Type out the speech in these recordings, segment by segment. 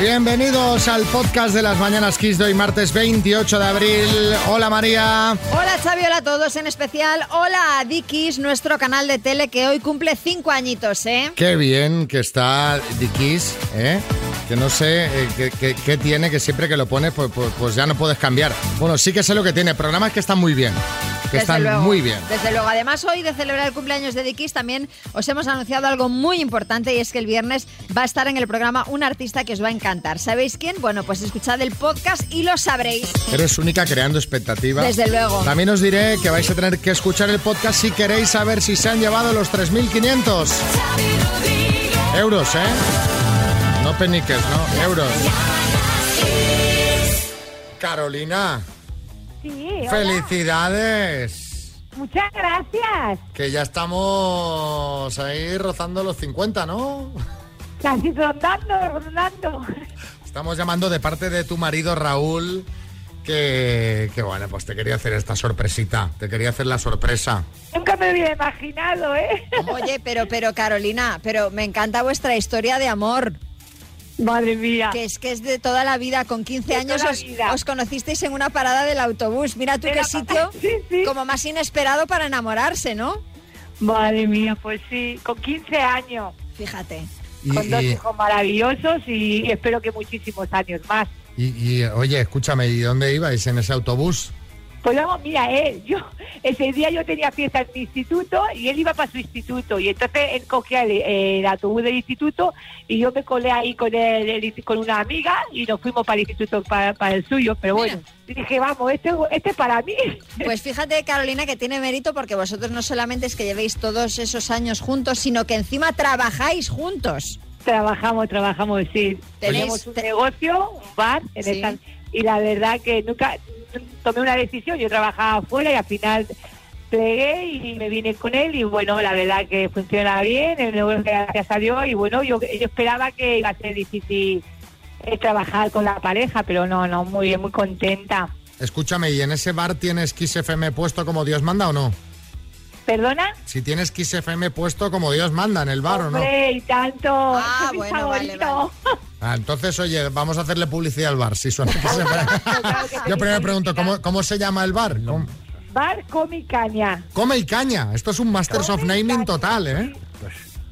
Bienvenidos al podcast de las Mañanas Kiss de hoy, martes 28 de abril. Hola María. Hola Xavi, hola a todos, en especial hola a Dikis, nuestro canal de tele que hoy cumple cinco añitos, ¿eh? Qué bien que está Dikis, ¿eh? Que no sé eh, qué, qué- qué tiene, que siempre que lo pones pues, pues- pues ya no puedes cambiar. Bueno, sí que sé lo que tiene, programas que están muy bien. Que Desde están luego, muy bien. Desde luego. Además, hoy de celebrar el cumpleaños de Dikis, también os hemos anunciado algo muy importante y es que el viernes va a estar en el programa un artista que os va a encantar. ¿Sabéis quién? Bueno, pues escuchad el podcast y lo sabréis. Eres única creando expectativas. Desde luego. También os diré que vais a tener que escuchar el podcast si queréis saber si se han llevado los 3.500 euros, ¿eh? No peniques, no, euros. Carolina, Sí, hola. felicidades. Muchas gracias. Que ya estamos ahí rozando los 50, ¿no? Casi rondando, rondando. Estamos llamando de parte de tu marido Raúl, que, que bueno, pues te quería hacer esta sorpresita, te quería hacer la sorpresa. Nunca me hubiera imaginado, ¿eh? Oye, pero, pero Carolina, pero me encanta vuestra historia de amor. Madre mía. Que es que es de toda la vida. Con 15 De años os, conocisteis en una parada del autobús. Mira tú De qué sitio Sí, sí. como más inesperado para enamorarse, ¿no? Madre mía, pues sí, con 15 años, Fíjate. Y, con dos y- hijos maravillosos y espero que muchísimos años más. y- y, oye, escúchame, ¿y dónde ibais en ese autobús? Pues vamos, mira, él, yo, ese día yo tenía fiesta en mi instituto y él iba para su instituto y entonces él cogía el, el autobús del instituto y yo me colé ahí con él, el- con una amiga y nos fuimos para el instituto, para, para el suyo, pero Mira. bueno, dije, vamos, este, este es para mí. Pues fíjate, Carolina, que tiene mérito porque vosotros no solamente es que llevéis todos esos años juntos, sino que encima trabajáis juntos. Trabajamos, trabajamos, sí. Tenemos un negocio, un bar, en Sí. esta- y la verdad que nunca tomé una decisión. Yo trabajaba afuera y al final plegué y me vine con él y bueno, la verdad que funciona bien, gracias a Dios y bueno, yo, yo esperaba que iba a ser difícil eh, trabajar con la pareja, pero no, no, muy bien, muy contenta. Escúchame, ¿y en ese bar tienes Kiss FM puesto como Dios manda o no? ¿Perdona? Si tienes Kiss FM puesto como Dios manda en el bar o no. Y tanto. Ah, es mi bueno, vale, favorito. Ah, entonces, oye, vamos a hacerle publicidad al bar, si suena Kiss FM. Claro que Yo primero pregunto. ¿cómo, cómo se llama el bar? ¿Cómo? Bar Comi Caña. Come y caña. Esto es un Masters of Come y Naming total, ¿eh?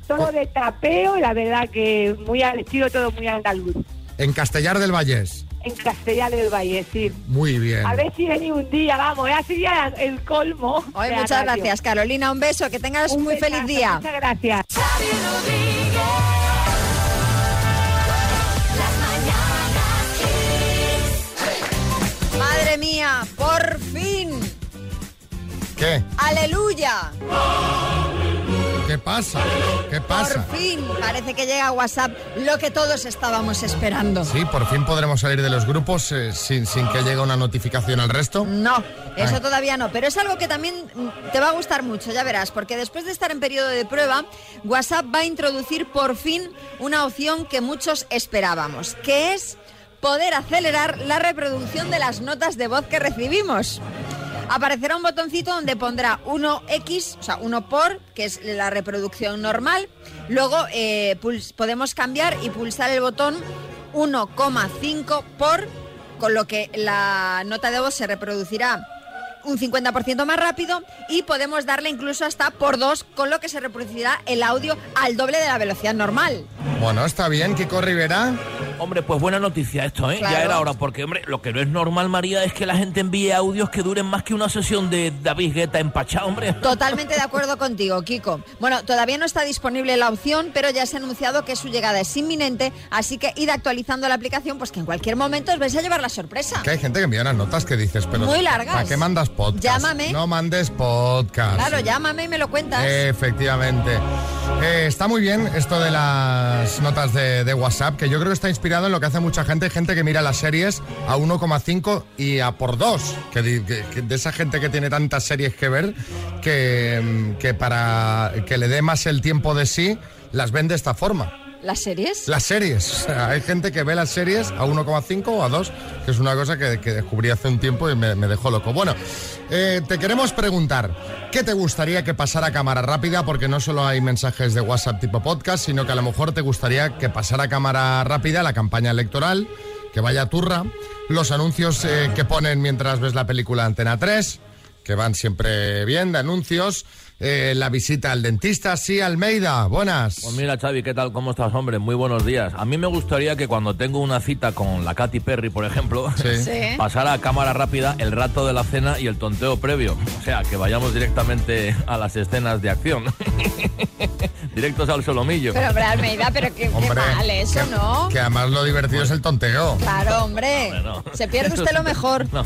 todo de tapeo y la verdad que muy al estilo todo muy andaluz. En Castellar del Vallés. En Castellar del Valle, sí. Muy bien. A ver si venís un día, vamos, ya sería el colmo. Hoy muchas radio. gracias, Carolina. Un beso, que tengas Un muy besazo, feliz día. Muchas gracias. Madre mía, por fin. ¿Qué? Aleluya. ¿Qué pasa? ¿Qué pasa? Por fin. Parece que llega WhatsApp lo que todos estábamos esperando. Sí, por fin podremos salir de los grupos eh, sin, sin que llegue una notificación al resto. No, eso Ay. todavía no, pero es algo que también mm, te va a gustar mucho, ya verás, porque después de estar en periodo de prueba, WhatsApp va a introducir por fin una opción que muchos esperábamos, que es poder acelerar la reproducción de las notas de voz que recibimos. Aparecerá un botoncito donde pondrá 1X, o sea, 1 por, que es la reproducción normal. Luego eh, podemos cambiar y pulsar el botón 1,5 por, con lo que la nota de voz se reproducirá un 50% más rápido y podemos darle incluso hasta por 2, con lo que se reproducirá el audio al doble de la velocidad normal. Bueno, está bien, Kiko Rivera. Hombre, pues buena noticia esto, ¿eh? Claro. Ya era hora, porque, hombre, lo que no es normal, María, es que la gente envíe audios que duren más que una sesión de David Guetta empachado, hombre. Totalmente de acuerdo contigo, Kiko. Bueno, todavía no está disponible la opción, pero ya se ha anunciado que su llegada es inminente, así que id actualizando la aplicación, pues que en cualquier momento os vais a llevar la sorpresa. Que hay gente que envía unas notas que dices, pero. Muy largas. ¿Para qué mandas podcast? Llámame. No mandes podcast. Claro, llámame y me lo cuentas. Efectivamente. Eh, está muy bien esto de las notas de, de WhatsApp, que yo creo que está inspirado en lo que hace mucha gente, gente que mira las series a 1,5 y a por 2, que, di- que- que de esa gente que tiene tantas series que ver, que, mm, que para que le dé más el tiempo de sí, las ven de esta forma. ¿Las series? Las series. Hay gente que ve las series a 1,5 o a 2, que es una cosa que, que descubrí hace un tiempo y me, me dejó loco. Bueno, eh, te queremos preguntar, ¿Qué te gustaría que pasara a cámara rápida? Porque no solo hay mensajes de WhatsApp tipo podcast, sino que a lo mejor te gustaría que pasara a cámara rápida la campaña electoral, que vaya turra, los anuncios eh, que ponen mientras ves la película Antena 3, que van siempre bien de anuncios, eh, la visita al dentista, sí, Almeida, buenas. Pues mira, Xavi, ¿qué tal? ¿Cómo estás, hombre? Muy buenos días. A mí me gustaría que cuando tengo una cita con la Katy Perry, por ejemplo, Sí. Sí. pasara a cámara rápida el rato de la cena y el tonteo previo. O sea, que vayamos directamente a las escenas de acción. Directos al solomillo. Pero, hombre, Almeida, pero qué, qué Hombre, mal eso, que, ¿no? que además lo divertido es el tonteo. Claro, hombre. Se pierde usted lo mejor. No,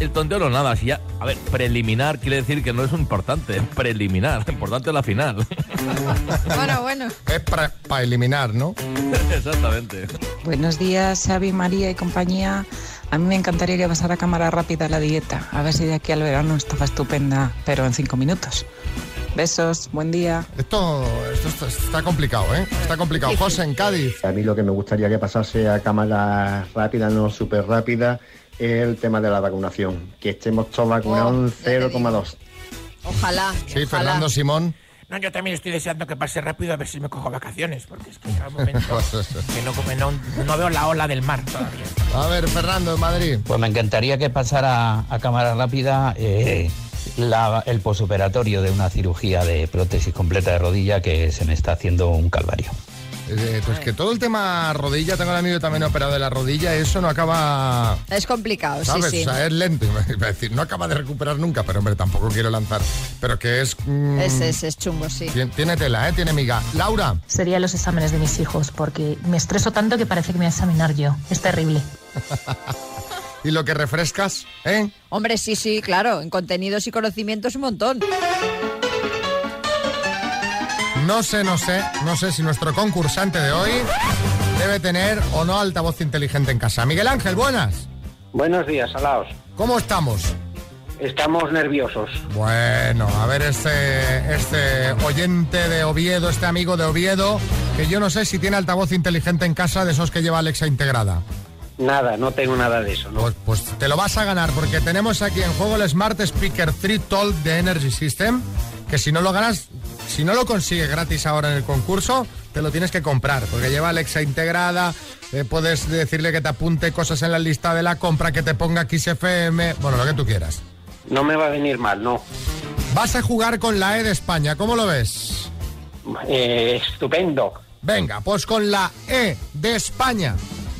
el tonteo no nada. Si ya, a ver, preliminar quiere decir que no es importante. Preliminar. Importante es la final. Bueno, bueno. Es para eliminar, ¿no? Exactamente. Buenos días, Xavi, María y compañía. A mí me encantaría que pasara a cámara rápida la dieta. A ver si de aquí al verano estaba estupenda, pero en cinco minutos. Besos, buen día. Esto, esto está, está complicado, ¿eh? Está complicado. José, en Cádiz. A mí lo que me gustaría que pasase a cámara rápida, no súper rápida, es el tema de la vacunación. Que estemos todos vacunados Oh, en ya te digo. 0,2. Ojalá. Sí, ojalá. Fernando Simón. No, yo también estoy deseando que pase rápido a ver si me cojo vacaciones, porque es que cada momento que no, come- no, no veo la ola del mar todavía. A ver, Fernando, en Madrid. Pues me encantaría que pasara a cámara rápida eh, la- el posoperatorio de una cirugía de prótesis completa de rodilla que se me está haciendo un calvario. Eh, pues que todo el tema rodilla, tengo un amigo también operado de la rodilla, eso no acaba... Es complicado, ¿Sabes? sí, sí. O sea, es lento. Iba a decir, no acaba de recuperar nunca, pero hombre, tampoco quiero lanzar. Pero que es... mm, Es, es, es chungo, sí. tien- Tiene tela, ¿eh? Tiene miga. Laura. Serían los exámenes de mis hijos, porque me estreso tanto que parece que me voy a examinar yo. Es terrible. ¿Y lo que refrescas? ¿Eh? Hombre, sí, sí, claro. En contenidos y conocimientos un montón. No sé, no sé, no sé si nuestro concursante de hoy debe tener o no altavoz inteligente en casa. Miguel Ángel, buenas. Buenos días, Alaos. ¿Cómo estamos? Estamos nerviosos. Bueno, a ver este, este oyente de Oviedo, este amigo de Oviedo, que yo no sé si tiene altavoz inteligente en casa de esos que lleva Alexa integrada. Nada, no tengo nada de eso. ¿no? Pues, pues te lo vas a ganar porque tenemos aquí en juego el Smart Speaker 3 Talk de Energy System, que si no lo ganas, si no lo consigues gratis ahora en el concurso, te lo tienes que comprar, porque lleva Alexa integrada, eh, puedes decirle que te apunte cosas en la lista de la compra, que te ponga XFM, bueno, lo que tú quieras. No me va a venir mal, no. Vas a jugar con la E de España, ¿cómo lo ves? Eh, estupendo. Venga, pues con la E de España,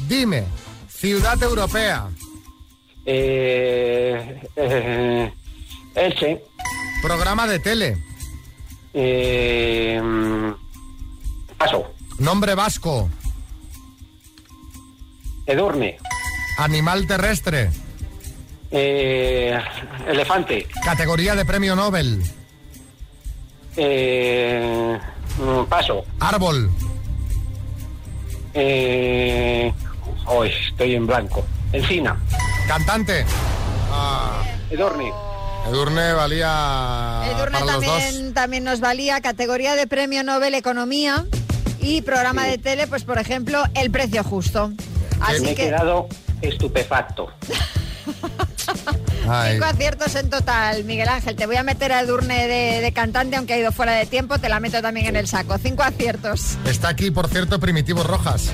dime, ciudad europea, Eh, eh, Elche. programa de tele, Eh, paso. nombre vasco, Edurne. animal terrestre, Eh, elefante. categoría de premio Nobel, Eh, mm, paso. árbol, Eh, hoy estoy en blanco. Encina. cantante. Edurne. Edurne valía Edurne para los dos. también, también nos valía categoría de premio Nobel Economía y programa de tele, pues por ejemplo, El Precio Justo. me Así he que quedado estupefacto. Cinco aciertos en total, Miguel Ángel. Te voy a meter a Edurne de, de cantante, aunque ha ido fuera de tiempo, te la meto también en el saco. Cinco aciertos. está aquí, por cierto, Primitivo Rojas.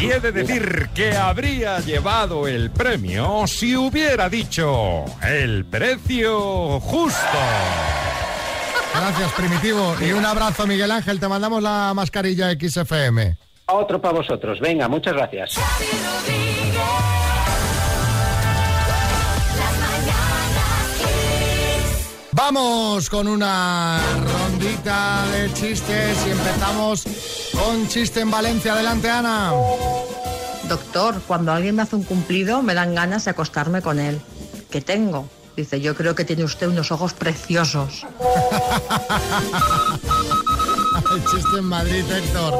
Y he de decir que habría llevado el premio si hubiera dicho el precio justo. Gracias, Primitivo. Y un abrazo, Miguel Ángel. Te mandamos la mascarilla XFM. Otro para vosotros. Venga, muchas gracias. Vamos con una rondita de chistes y empezamos con chiste en Valencia. Adelante, Ana. Doctor, cuando alguien me hace un cumplido, me dan ganas de acostarme con él. ¿Qué tengo? Dice, yo creo que tiene usted unos ojos preciosos. El chiste en Madrid, Héctor.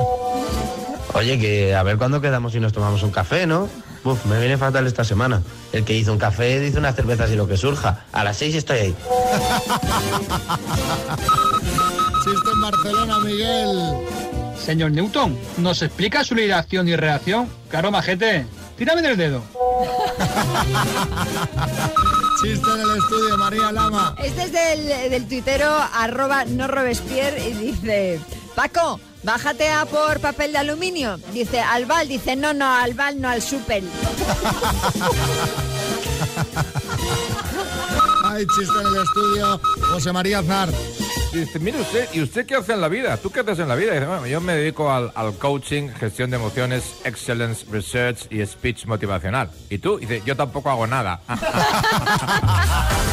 Oye, que a ver cuándo quedamos y nos tomamos un café, ¿no? Uf, me viene fatal esta semana. El que hizo un café dice unas cervezas y lo que surja. A las seis estoy ahí. Chiste en Barcelona, Miguel. Señor Newton, ¿nos explica su ligación y reacción? Claro, majete. Tírame del dedo. Chiste en el estudio, María Lama. Este es del, del tuitero arroba no Robespierre y dice, Paco, bájate a por papel de aluminio. Dice, al Val, dice, no, no, al Val, no al super. Hay chiste en el estudio, José María Aznar. Dice, mire usted, ¿y usted qué hace en la vida? ¿Tú qué haces en la vida? Dice, bueno, yo me dedico al, al coaching, gestión de emociones, excellence, research y speech motivacional. ¿Y tú? Dice, yo tampoco hago nada.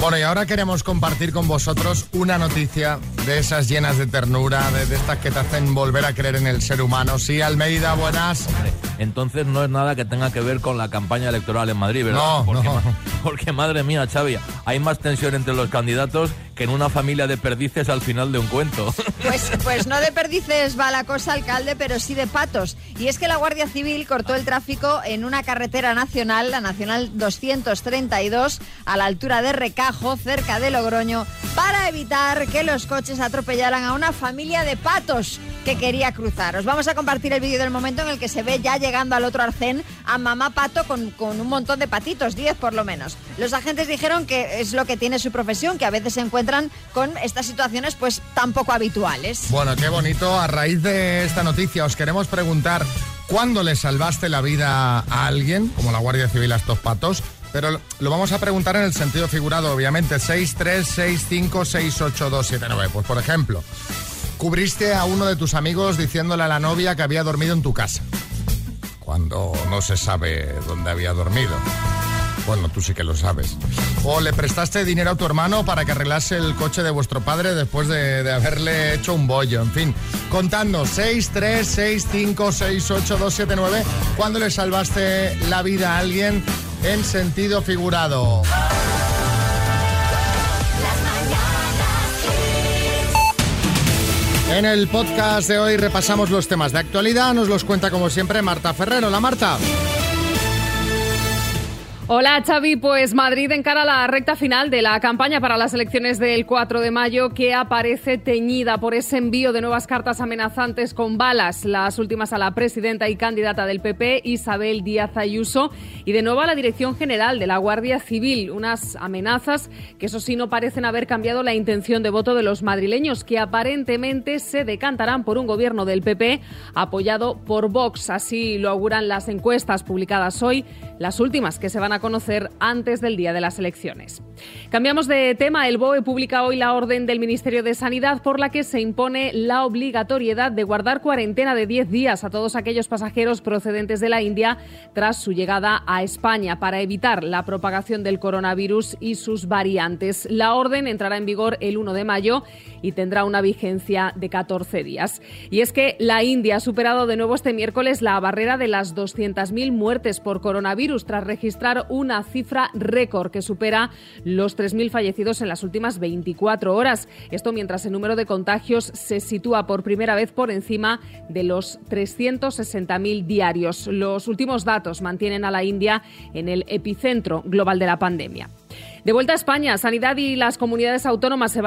Bueno, y ahora queremos compartir con vosotros una noticia de esas llenas de ternura, de, de estas que te hacen volver a creer en el ser humano. Sí, Almeida, buenas. Entonces no es nada que tenga que ver con la campaña electoral en Madrid, ¿verdad? No, porque, no. porque madre mía, Xavi, hay más tensión entre los candidatos que en una familia de perdices al final de un cuento. Pues, pues no de perdices va la cosa, alcalde, pero sí de patos. Y es que la Guardia Civil cortó el tráfico en una carretera nacional, la Nacional 232, a la altura de Recajo, cerca de Logroño, para evitar que los coches atropellaran a una familia de patos que quería cruzar. Os vamos a compartir el vídeo del momento en el que se ve ya llegando al otro arcén a mamá pato con, con un montón de patitos, 10 por lo menos. Los agentes dijeron que es lo que tiene su profesión, que a veces se encuentran con estas situaciones pues tan poco habituales. Bueno, qué bonito. A raíz de esta noticia os queremos preguntar cuándo le salvaste la vida a alguien, como la Guardia Civil a estos patos. Pero lo vamos a preguntar en el sentido figurado, obviamente. 636568279. Pues por ejemplo, cubriste a uno de tus amigos diciéndole a la novia que había dormido en tu casa. Cuando no se sabe dónde había dormido. Bueno, tú sí que lo sabes. O le prestaste dinero a tu hermano para que arreglase el coche de vuestro padre después de, de haberle hecho un bollo. En fin, contando 636568279 cuando le salvaste la vida a alguien en sentido figurado. En el podcast de hoy repasamos los temas de actualidad. Nos los cuenta como siempre Marta Ferrero. La Marta. Hola Xavi, pues Madrid encara la recta final de la campaña para las elecciones del 4 de mayo que aparece teñida por ese envío de nuevas cartas amenazantes con balas, las últimas a la presidenta y candidata del PP, Isabel Díaz Ayuso, y de nuevo a la Dirección General de la Guardia Civil, unas amenazas que eso sí no parecen haber cambiado la intención de voto de los madrileños, que aparentemente se decantarán por un gobierno del PP apoyado por Vox, así lo auguran las encuestas publicadas hoy, las últimas que se van a conocer antes del día de las elecciones. Cambiamos de tema. El BOE publica hoy la orden del Ministerio de Sanidad por la que se impone la obligatoriedad de guardar cuarentena de 10 días a todos aquellos pasajeros procedentes de la India tras su llegada a España para evitar la propagación del coronavirus y sus variantes. La orden entrará en vigor el 1 de mayo y tendrá una vigencia de 14 días. Y es que la India ha superado de nuevo este miércoles la barrera de las 200.000 muertes por coronavirus tras registrar una cifra récord que supera los 3.000 fallecidos en las últimas 24 horas. Esto mientras el número de contagios se sitúa por primera vez por encima de los 360.000 diarios. Los últimos datos mantienen a la India en el epicentro global de la pandemia. De vuelta a España, Sanidad y las comunidades autónomas se,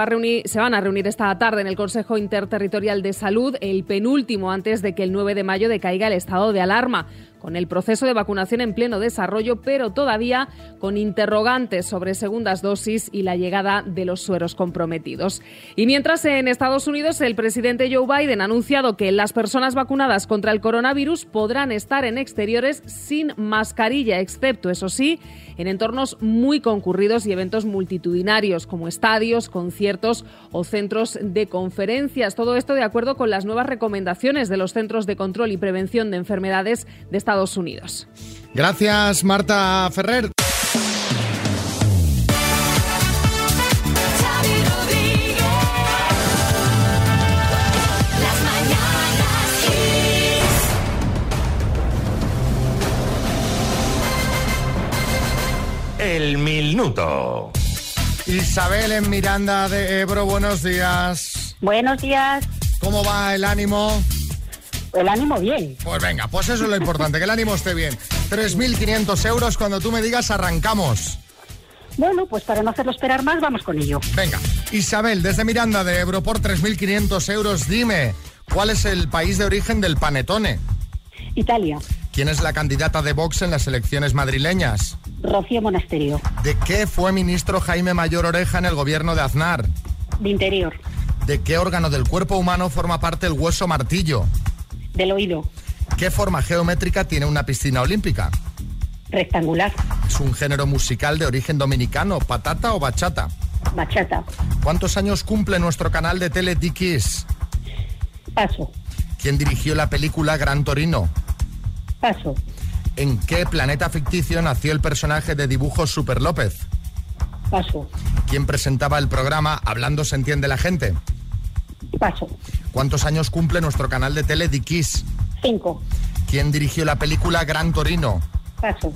se, van a reunir esta tarde en el Consejo Interterritorial de Salud, el penúltimo antes de que el 9 de mayo decaiga el estado de alarma con el proceso de vacunación en pleno desarrollo, pero todavía con interrogantes sobre segundas dosis y la llegada de los sueros comprometidos. Y mientras en Estados Unidos el presidente Joe Biden ha anunciado que las personas vacunadas contra el coronavirus podrán estar en exteriores sin mascarilla, excepto, eso sí, en entornos muy concurridos y eventos multitudinarios como estadios, conciertos o centros de conferencias. Todo esto de acuerdo con las nuevas recomendaciones de los Centros de Control y Prevención de Enfermedades de Estados Unidos. Gracias, Marta Ferrer. El minuto. Isabel en Miranda de Ebro, buenos días. Buenos días. ¿Cómo va el ánimo? El ánimo bien. Pues venga, pues eso es lo importante, que el ánimo esté bien. 3.500 euros cuando tú me digas arrancamos. Bueno, pues para no hacerlo esperar más, vamos con ello. Venga, Isabel, desde Miranda de Ebro por 3.500 euros, dime, ¿Cuál es el país de origen del panetone? Italia. ¿Quién es la candidata de Vox en las elecciones madrileñas? Rocío Monasterio. ¿De qué fue ministro Jaime Mayor Oreja en el gobierno de Aznar? De interior. ¿De qué órgano del cuerpo humano forma parte el hueso martillo? Del oído. ¿Qué forma geométrica tiene una piscina olímpica? Rectangular. ¿Es un género musical de origen dominicano, patata o bachata? Bachata. ¿Cuántos años cumple nuestro canal de tele Dickies? Paso. ¿Quién dirigió la película Gran Torino? Paso. ¿En qué planeta ficticio nació el personaje de dibujos Super López? Paso. ¿Quién presentaba el programa Hablando se entiende la gente? Paso. ¿Cuántos años cumple nuestro canal de tele Dickies? Cinco. ¿Quién dirigió la película Gran Torino? Paso.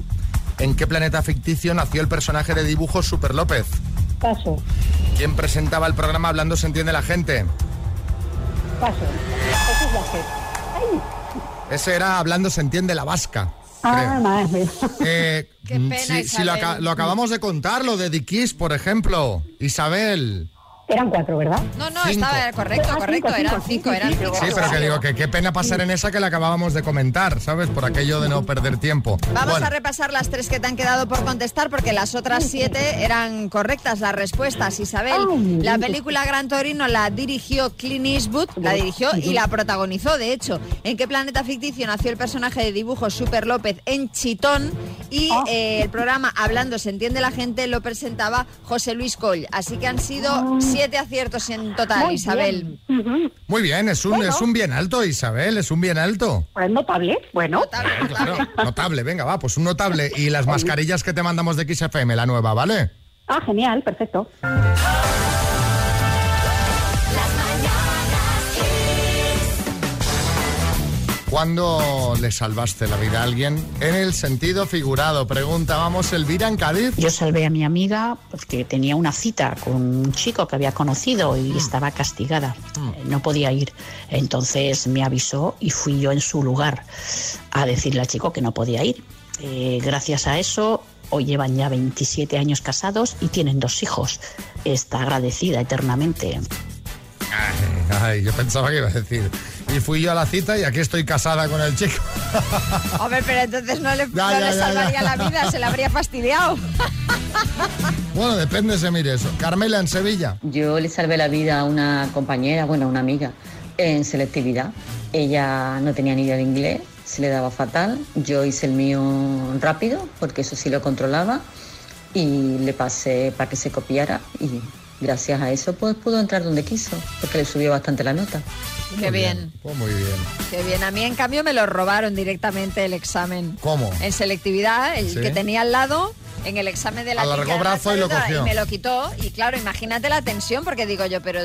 ¿En qué planeta ficticio nació el personaje de dibujos Super López? Paso. ¿Quién presentaba el programa Hablando se entiende la gente? Paso. Eso es la fe. Ay. Ese era Hablando se entiende la vasca. Ah, madre. Eh, Qué pena, si, si lo, acabamos de contar, lo de Dickies, por ejemplo. Isabel. Eran cuatro, ¿verdad? No, no, Cinco. estaba correcto, correcto. cinco, Eran cinco, eran cinco. Sí, pero que digo que qué pena pasar en esa que le acabábamos de comentar, ¿sabes? Por aquello de no perder tiempo. Vamos Bueno, a repasar las tres que te han quedado por contestar porque las otras siete eran correctas las respuestas. Isabel, la película Gran Torino la dirigió Clint Eastwood, la dirigió y la protagonizó, de hecho. ¿En qué planeta ficticio nació el personaje de dibujos Super López en Chitón? Y eh, el programa Hablando se entiende la gente lo presentaba José Luis Coll. Así que han sido siete aciertos en total, Muy Isabel. bien. Muy bien, es un, Bueno. es un bien alto, Isabel, es un bien alto. Pues notable. Bueno. Claro, notable, venga, va, pues un notable. Y las mascarillas que te mandamos de XFM, la nueva, ¿vale? Ah, genial, perfecto. ¿Cuándo le salvaste la vida a alguien? En el sentido figurado, pregunta, vamos, Elvira en Cádiz. Yo salvé a mi amiga porque tenía una cita con un chico que había conocido y estaba castigada. Eh, No podía ir. Entonces me avisó y fui yo en su lugar a decirle al chico que no podía ir. Eh, gracias a eso, hoy llevan ya 27 años casados y tienen dos hijos. Está agradecida eternamente. Ay, ay, yo pensaba que iba a decir. Y fui yo a la cita y aquí estoy casada con el chico. Hombre, pero entonces no le, no Ya, le ya, salvaría ya. la vida, se la habría fastidiado. Bueno, depende se mire eso. Carmela en Sevilla. Yo le salvé la vida a una compañera, bueno, a una amiga, en selectividad. Ella no tenía ni idea de inglés, se le daba fatal. Yo hice el mío rápido, porque eso sí lo controlaba, y le pasé para que se copiara. Y gracias a eso, pues pudo entrar donde quiso, porque le subió bastante la nota. Qué bien. Pues muy bien. Qué bien. A mí, en cambio, me lo robaron directamente el examen. ¿Cómo? En selectividad, el Sí. que tenía al lado, en el examen de la Alargó brazo y lo cogió. me lo quitó. Y claro, imagínate la tensión, porque digo yo, pero,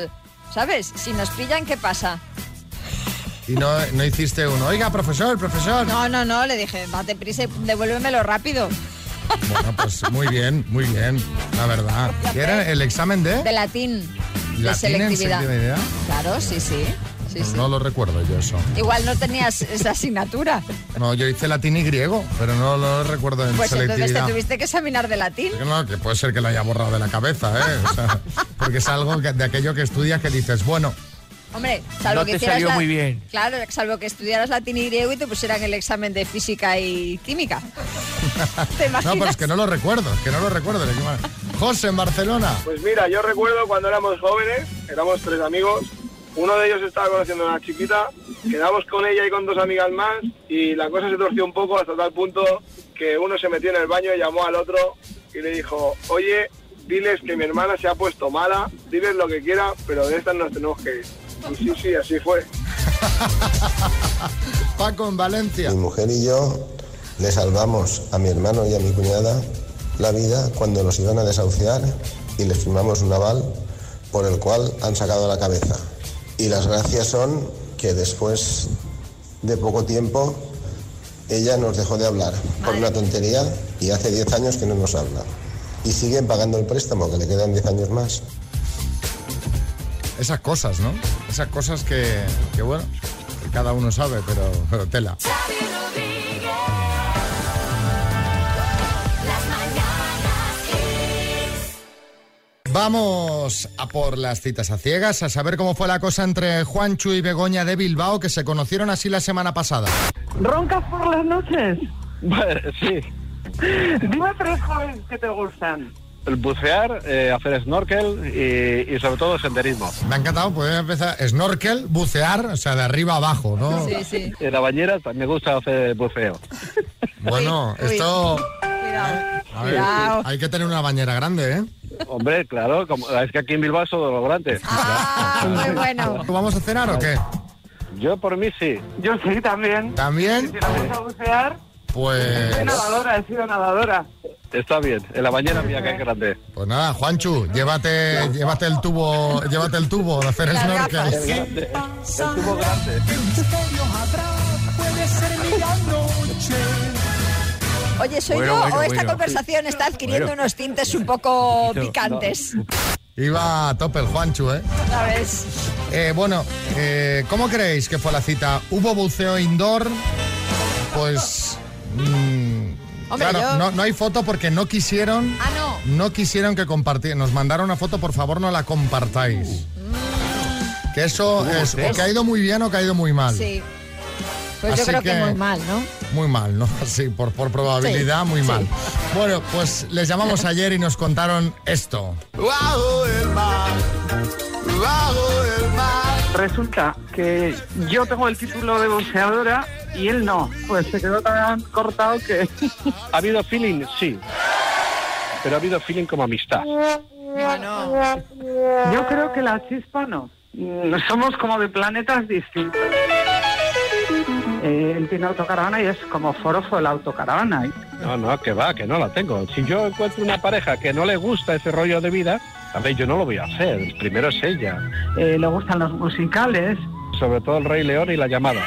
¿sabes? Si nos pillan, ¿qué pasa? Y no, no hiciste uno. Oiga, profesor, profesor. No, no, no, le dije, date prisa y devuélvemelo rápido. Bueno, pues muy bien, muy bien, la verdad. ¿Y era el examen de? De latín, de ¿Latín en selectividad. selectividad? Claro, sí, sí. sí, sí. No lo recuerdo yo eso. Igual no tenías esa asignatura. No, yo hice latín y griego, pero no lo recuerdo en Pues entonces te selectividad. tuviste que examinar de latín. No, que puede ser que lo haya borrado de la cabeza, ¿eh? O sea, porque es algo de aquello que estudias que dices, bueno, Hombre, salvo No que te hicieras salió la- muy bien. Claro, salvo que estudiaras latín y griego y te pusieran el examen de física y química. ¿Te no, pero es que no lo recuerdo, es que no lo recuerdo. José, en Barcelona. Pues mira, yo recuerdo cuando éramos jóvenes, éramos tres amigos, uno de ellos estaba conociendo a una chiquita, quedamos con ella y con dos amigas más y la cosa se torció un poco hasta tal punto que uno se metió en el baño y llamó al otro y le dijo, oye, diles que mi hermana se ha puesto mala, diles lo que quiera, pero de estas nos tenemos que ir. Y sí, sí, así fue. Paco, en Valencia. Mi mujer y yo le salvamos a mi hermano y a mi cuñada la vida cuando los iban a desahuciar y les firmamos un aval por el cual han sacado la cabeza. Y las gracias son que después de poco tiempo ella nos dejó de hablar por una tontería y hace 10 años que no nos habla. Y siguen pagando el préstamo, que le quedan 10 años más. Esas cosas, ¿no? Esas cosas que, que bueno, que cada uno sabe, pero, pero tela. Vamos a por las citas a ciegas, a saber cómo fue la cosa entre Juanchu y Begoña de Bilbao, que se conocieron así la semana pasada. ¿Roncas por las noches? sí. Dime tres jóvenes que te gustan. El bucear, eh, hacer snorkel y, y sobre todo senderismo. Me ha encantado, pues empezar snorkel, bucear, o sea, de arriba a abajo, ¿no? sí. En la bañera también me gusta hacer buceo. Bueno, Uy, uy. esto... Cuidado. A ver, Cuidado. hay que tener una bañera grande, ¿eh? Hombre, claro, como, es que aquí en Bilbao es todo lo grande. Ah, muy bueno. ¿Vamos a cenar o qué? Yo por mí sí. Yo sí, también. ¿También? Si nos gusta bucear, Pues... soy nadadora, he sido nadadora. Está bien, en la bañera mía que es grande. Pues nada, Juanchu, llévate, llévate el tubo, llévate el tubo de hacer snorkel. El grande, el tubo grande. Oye, ¿soy Bueno, yo bueno, o esta bueno. conversación está adquiriendo Bueno. unos tintes un poco picantes? Iba a tope el Juanchu, ¿eh? ¿Sabes? Eh, bueno, eh, ¿cómo creéis que fue la cita? ¿Hubo buceo indoor? Pues... mm, Hombre, claro, yo- no, no hay foto porque no quisieron... Ah, no. No quisieron que compartieran. Nos mandaron una foto, por favor, no la compartáis. Que eso es o que ha ido muy bien o que ha ido muy mal. Sí. Pues yo Así creo que... que- muy mal, ¿no? Muy mal, ¿no? Sí, por, por probabilidad, Sí, muy sí. mal. Bueno, pues les llamamos ayer y nos contaron esto. Bajo el mar, bajo el mar. Resulta que yo tengo el título de boxeadora y él no. Pues se quedó tan cortado que... ¿Ha habido feeling? Sí. Pero ha habido feeling como amistad. Yo creo que la chispa no. Somos como de planetas distintos. Eh, él tiene autocaravana y es como forofo la autocaravana. No, no, que va, que no la tengo. Si yo encuentro una pareja que no le gusta ese rollo de vida, a ver, yo no lo voy a hacer. Primero es ella. Eh, le gustan los musicales. Sobre todo el Rey León y la llamada.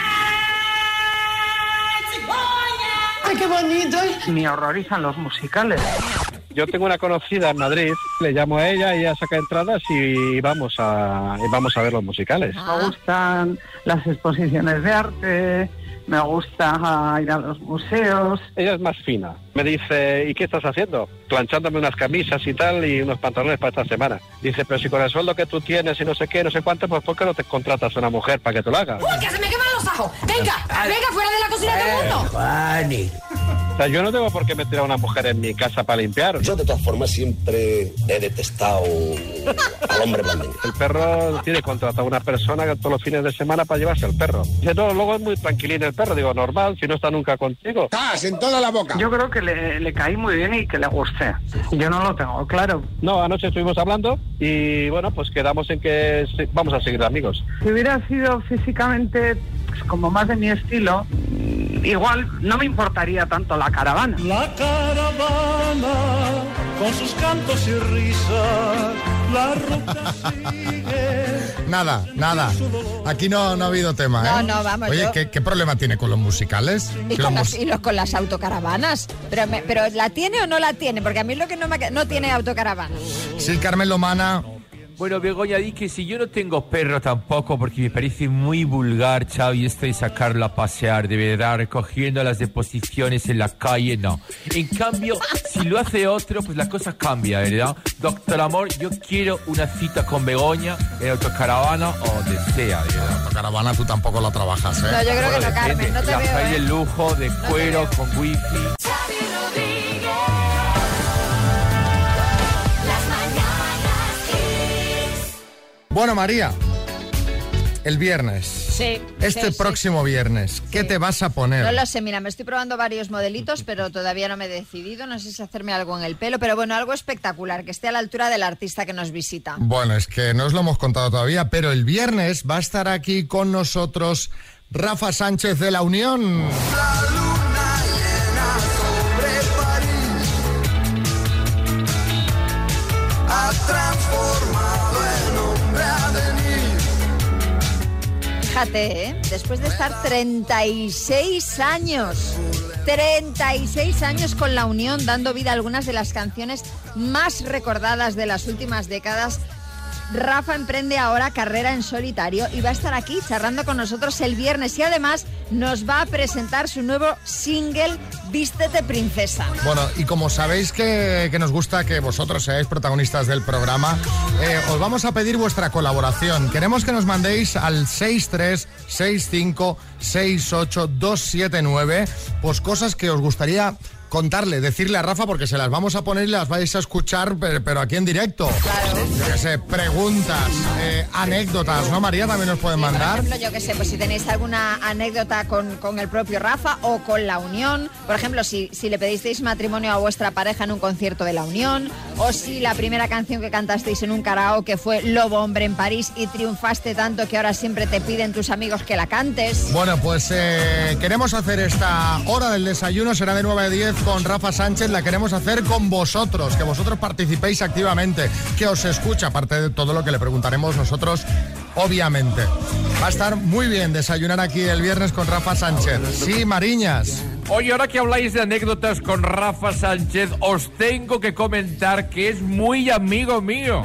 ¡Ay, qué bonito! Me horrorizan los musicales. Yo tengo una conocida en Madrid, le llamo a ella, ella saca entradas y vamos a, y vamos a ver los musicales. Me gustan las exposiciones de arte, me gusta ir a los museos. Ella es más fina. Me dice, ¿y qué estás haciendo? Planchándome unas camisas y tal y unos pantalones para esta semana. Dice, pero si con el sueldo que tú tienes y no sé qué, no sé cuánto, pues ¿por qué no te contratas a una mujer para que te lo haga? ¡Uy, que se me los ajos! ¡Venga! ¡Venga, fuera de la cocina de todo el mundo! Fanny. O sea, yo no tengo por qué meter a una mujer en mi casa para limpiar. Yo de todas formas siempre he detestado al hombre blandengue. El perro tiene contratado a una persona todos los fines de semana para llevarse al perro. Dice, no, luego es muy tranquilín el perro. Digo, normal, si no está nunca contigo. ¡Estás en toda la boca! Yo creo que le, le caí muy bien y que le gusté. Yo no lo tengo, claro. No, anoche estuvimos hablando y bueno, pues quedamos en que vamos a seguir amigos. Si hubiera sido físicamente como más de mi estilo, igual no me importaría tanto la caravana. La caravana con sus cantos y risas, la ruta sigue. Nada, nada. Aquí no, no ha habido tema, ¿eh? No, no, vamos, Oye, yo- ¿qué, qué problema tiene con los musicales? Y con, los las, mus- y los- con las autocaravanas. Pero, me- pero ¿la tiene o no la tiene? Porque a mí es lo que no me... No tiene autocaravana. Sí, Carmen Lomana. Bueno, Begoña, di que si yo no tengo perro tampoco, porque me parece muy vulgar, Xavi, esto de sacarlo a pasear, de verdad, recogiendo las deposiciones en la calle, no. En cambio, si lo hace otro, pues la cosa cambia, ¿verdad? Doctor Amor, yo quiero una cita con Begoña en autocaravana o donde sea, ¿verdad? Autocaravana tú tampoco la trabajas, ¿eh? No, yo creo que no, Carmen, no te la veo, calle ¿eh? de lujo, de cuero, con wifi. Bueno, María, el viernes. Sí. Este sí, sí. próximo viernes, ¿qué te vas a poner? No lo sé, mira, me estoy probando varios modelitos, pero todavía no me he decidido. No sé si hacerme algo en el pelo, pero bueno, algo espectacular, que esté a la altura del artista que nos visita. Bueno, es que no os lo hemos contado todavía, pero el viernes va a estar aquí con nosotros Rafa Sánchez de la Unión. Fíjate, ¿eh? después de estar 36 años, 36 años con la Unión, dando vida a algunas de las canciones más recordadas de las últimas décadas, Rafa emprende ahora carrera en solitario y va a estar aquí charlando con nosotros el viernes y además nos va a presentar su nuevo single Vístete Princesa. Bueno, y como sabéis que, nos gusta que vosotros seáis protagonistas del programa, eh, os vamos a pedir vuestra colaboración. Queremos que nos mandéis al 636568279 pues cosas que os gustaría contarle, decirle a Rafa, porque se las vamos a poner y las vais a escuchar, pero, pero aquí en directo. Yo qué sé, preguntas, eh, anécdotas, ¿no, María? También nos pueden Por mandar. ejemplo, yo que sé, pues si tenéis alguna anécdota con, con el propio Rafa o con la Unión, por ejemplo, si, si le pedisteis matrimonio a vuestra pareja en un concierto de la Unión, o si la primera canción que cantasteis en un karaoke fue Lobo Hombre en París y triunfaste tanto que ahora siempre te piden tus amigos que la cantes. Bueno, pues eh, queremos hacer esta hora del desayuno, será de 9 a 10 con Rafa Sánchez, la queremos hacer con vosotros, que vosotros participéis activamente, que os escucha, aparte de todo lo que le preguntaremos nosotros, obviamente. Va a estar muy bien desayunar aquí el viernes con Rafa Sánchez. Sí, Mariñas. Oye, ahora que habláis de anécdotas con Rafa Sánchez, os tengo que comentar que es muy amigo mío.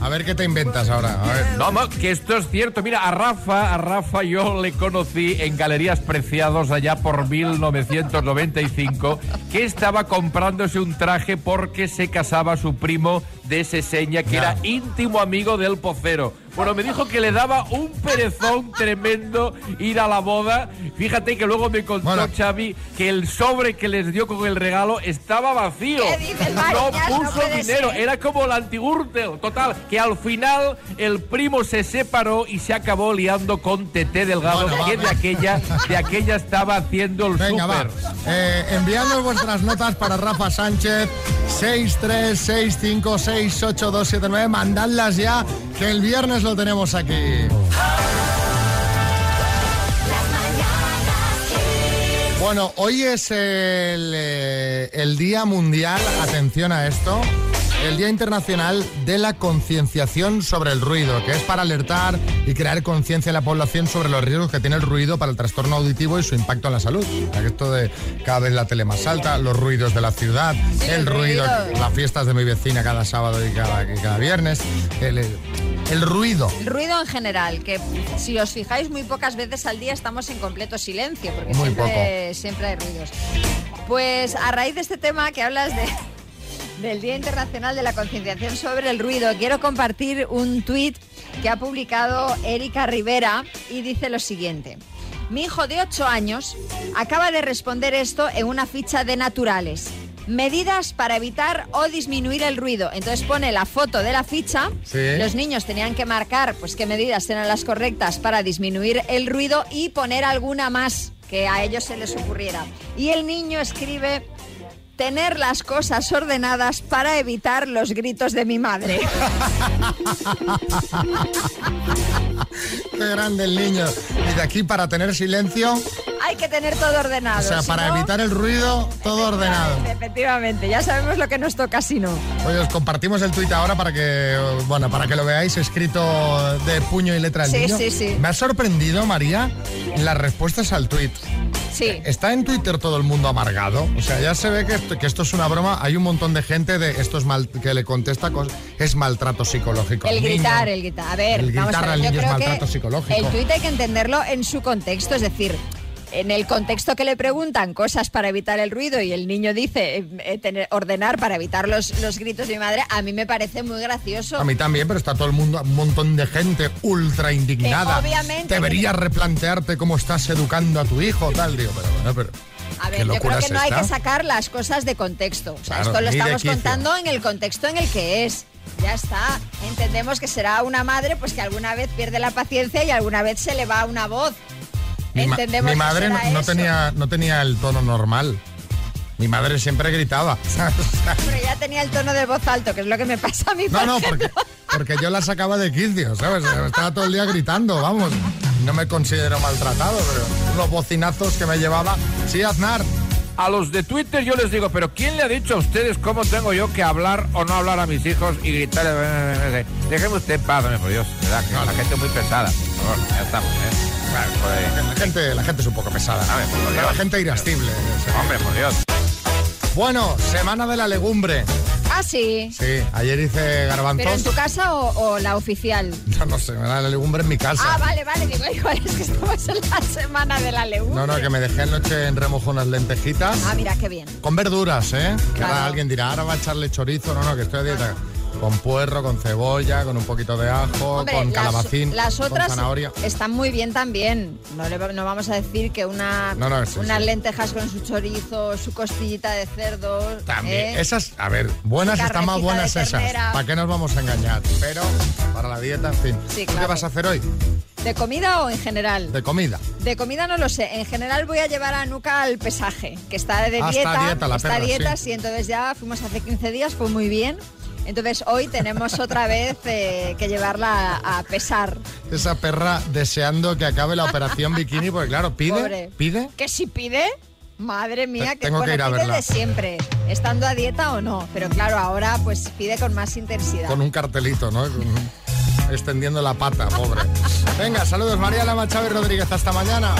A ver qué te inventas ahora. A ver. No, no, que esto es cierto. Mira, a Rafa, a Rafa yo le conocí en Galerías Preciados allá por 1995, que estaba comprándose un traje porque se casaba su primo de Seseña, que era íntimo amigo del pocero. Bueno, me dijo que le daba un perezón tremendo ir a la boda. Fíjate que luego me contó Xavi que el sobre que les dio con el regalo estaba vacío. ¿Qué dices, no? No puso puede dinero, ser. era como la antigurtel. Total, que al final el primo se separó y se acabó liando con Tete Delgado, Bueno, va, que de va. aquella, de aquella estaba haciendo el Venga, va. súper. Eh, enviadnos vuestras notas para Rafa Sánchez 636568279. Mandadlas ya, que el viernes lo tenemos aquí. Bueno, hoy es el, eh, el Día Mundial, atención a esto, el Día Internacional de la Concienciación sobre el Ruido, que es para alertar y crear conciencia en la población sobre los riesgos que tiene el ruido para el trastorno auditivo y su impacto en la salud. Esto de cada vez la tele más alta, los ruidos de la ciudad, el, ruido, las fiestas de mi vecina cada sábado y cada, viernes, el, el ruido. El ruido en general, que si os fijáis muy pocas veces al día estamos en completo silencio, porque Muy siempre, siempre hay ruidos. Pues a raíz de este tema que hablas de, del Día Internacional de la Concienciación sobre el Ruido, quiero compartir un tuit que ha publicado Erika Rivera y dice lo siguiente. Mi hijo de 8 años acaba de responder esto en una ficha de naturales. Medidas para evitar o disminuir el ruido. Entonces pone la foto de la ficha. Sí. Los niños tenían que marcar pues qué medidas eran las correctas para disminuir el ruido y poner alguna más que a ellos se les ocurriera. Y el niño escribe tener las cosas ordenadas para evitar los gritos de mi madre. Qué grande el niño. Y de aquí para tener silencia, Hay que tener todo ordenado. o sea, si para no- evitar el ruido, todo ordenado. Efectivamente, ya sabemos lo que nos toca si no. Oye, os compartimos el tuit ahora para que, bueno, para que lo veáis escrito de puño y letra el Sí, niño. sí, sí. Me ha sorprendido, María, las respuestas al tuit. Sí. ¿Está en Twitter todo el mundo amargado? O sea, ya se ve que esto, que esto es una broma. Hay un montón de gente de esto es mal, que le contesta cos- es maltrato psicológico. El gritar, el gritar. A ver, El vamos gritar a ver, al yo niño es maltrato que psicológico. El tuit hay que entenderlo en su contexto, es decir, en el contexto que le preguntan cosas para evitar el ruido y el niño dice eh, eh, tener, ordenar para evitar los, los gritos de mi madre, a mí me parece muy gracioso. A mí también, pero está todo el mundo, un montón de gente ultra indignada. Que obviamente- Deberías replantearte cómo estás educando a tu hijo, tal, digo, pero bueno, pero. A ¿qué ver, yo creo que no hay que sacar las cosas de contexto. O sea, Claro, esto lo estamos contando en el contexto en el que es. Ya está. Entendemos que será una madre pues que alguna vez pierde la paciencia y alguna vez se le va una voz. Mi, ma- madre no, tenía, no tenía el tono normal. Mi madre siempre gritaba. Pero ya tenía el tono de voz alto, que es lo que me pasa a mí. No, no, porque, porque yo la sacaba de quicio, ¿sabes? Estaba todo el día gritando, vamos. No me considero maltratado, pero los bocinazos que me llevaba. Sí, Aznar. A los de Twitter yo les digo, pero ¿quién le ha dicho a ustedes cómo tengo yo que hablar o no hablar a mis hijos y gritar? Déjeme usted paz, por Dios. ¿verdad? La gente es muy pesada. Por favor, ya estamos, ¿eh? Claro. La gente, la gente es un poco pesada. La gente irascible. Hombre, por Dios. Bueno, semana de la legumbre. Ah, sí. Sí, ayer hice ¿Pero en garbanzos. tu casa o, o la oficial? No, no sé, me da la legumbre en mi casa. Ah, vale, vale. Digo, igual es que estamos en la semana de la legumbre. No, no, que me dejé anoche en remojo unas lentejitas. Ah, mira, qué bien. Con verduras, ¿eh? Que Claro. ahora alguien dirá, ahora va a echarle chorizo. No, no, que estoy a dieta. Con puerro, con cebolla, con un poquito de ajo, Hombre, con calabacín, Las otras zanahoria. están muy bien también. No, le no vamos a decir que una, No, no, sí, unas sí. lentejas con su chorizo, su costillita de cerdo. También. ¿eh? Esas, a ver, buenas están más buenas esas. ¿Para qué nos vamos a engañar? Pero para la dieta, en fin. Sí, ¿Tú qué vas a hacer hoy? ¿De comida o en general? De comida. De comida no lo sé. En general voy a llevar a Nuca al pesaje, que está de Ah, está dieta. dieta la está perra, dieta, sí. sí. Entonces ya fuimos hace 15 días, fue muy bien. Entonces hoy tenemos otra vez eh, que llevarla a, pesar. Esa perra deseando que acabe la operación bikini, porque claro, pide, Pobre. pide. Que si pide, madre mía, que tengo que bueno, ir a pide verla. de siempre, estando a dieta o no. Pero claro, ahora pues pide con más intensidad. Con un cartelito, ¿no? Extendiendo la pata, pobre. Venga, saludos María Lama Chávez Rodríguez, hasta mañana.